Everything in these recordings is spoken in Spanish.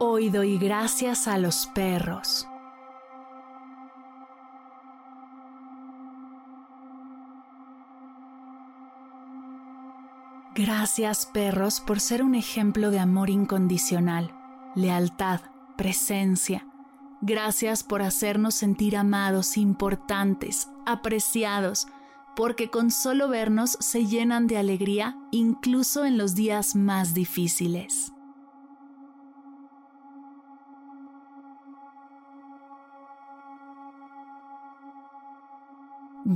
Hoy doy gracias a los perros. Gracias perros por ser un ejemplo de amor incondicional, lealtad, presencia. Gracias por hacernos sentir amados, importantes, apreciados, porque con solo vernos se llenan de alegría incluso en los días más difíciles.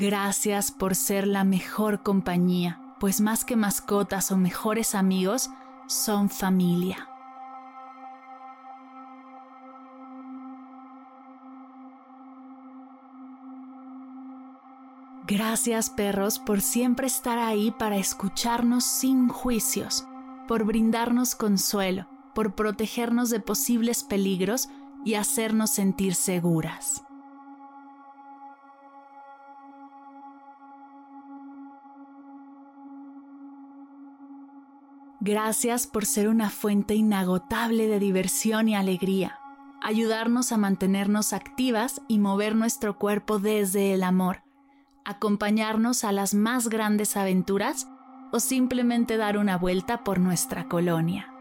Gracias por ser la mejor compañía, pues más que mascotas o mejores amigos, son familia. Gracias perros por siempre estar ahí para escucharnos sin juicios, por brindarnos consuelo, por protegernos de posibles peligros y hacernos sentir seguras. Gracias por ser una fuente inagotable de diversión y alegría, ayudarnos a mantenernos activas y mover nuestro cuerpo desde el amor, acompañarnos a las más grandes aventuras o simplemente dar una vuelta por nuestra colonia.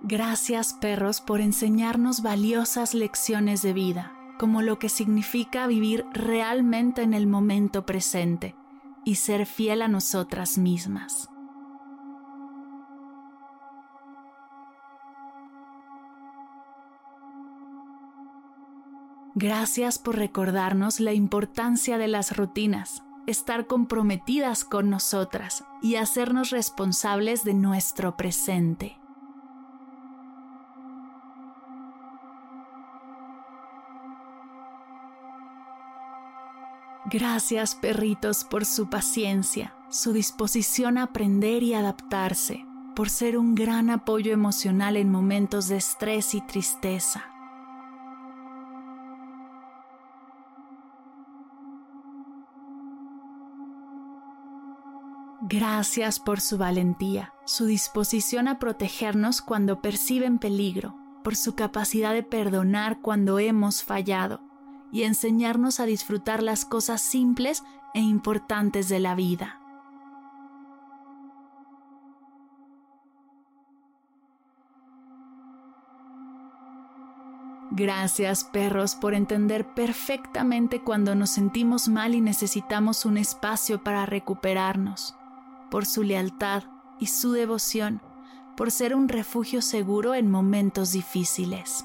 Gracias perros por enseñarnos valiosas lecciones de vida como lo que significa vivir realmente en el momento presente y ser fiel a nosotras mismas. Gracias por recordarnos la importancia de las rutinas, estar comprometidas con nosotras y hacernos responsables de nuestro presente. Gracias perritos por su paciencia, su disposición a aprender y adaptarse, por ser un gran apoyo emocional en momentos de estrés y tristeza. Gracias por su valentía, su disposición a protegernos cuando perciben peligro, por su capacidad de perdonar cuando hemos fallado y enseñarnos a disfrutar las cosas simples e importantes de la vida. Gracias perros por entender perfectamente cuando nos sentimos mal y necesitamos un espacio para recuperarnos, por su lealtad y su devoción, por ser un refugio seguro en momentos difíciles.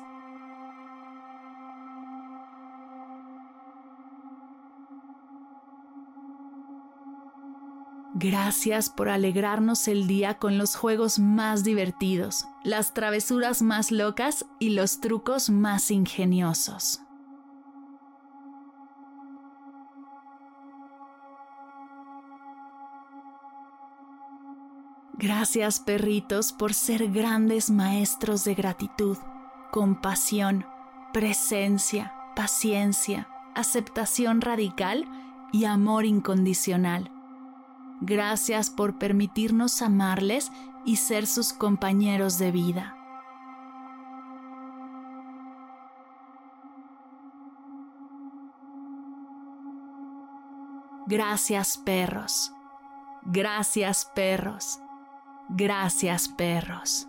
Gracias por alegrarnos el día con los juegos más divertidos, las travesuras más locas y los trucos más ingeniosos. Gracias perritos por ser grandes maestros de gratitud, compasión, presencia, paciencia, aceptación radical y amor incondicional. Gracias por permitirnos amarles y ser sus compañeros de vida. Gracias perros. Gracias perros. Gracias perros.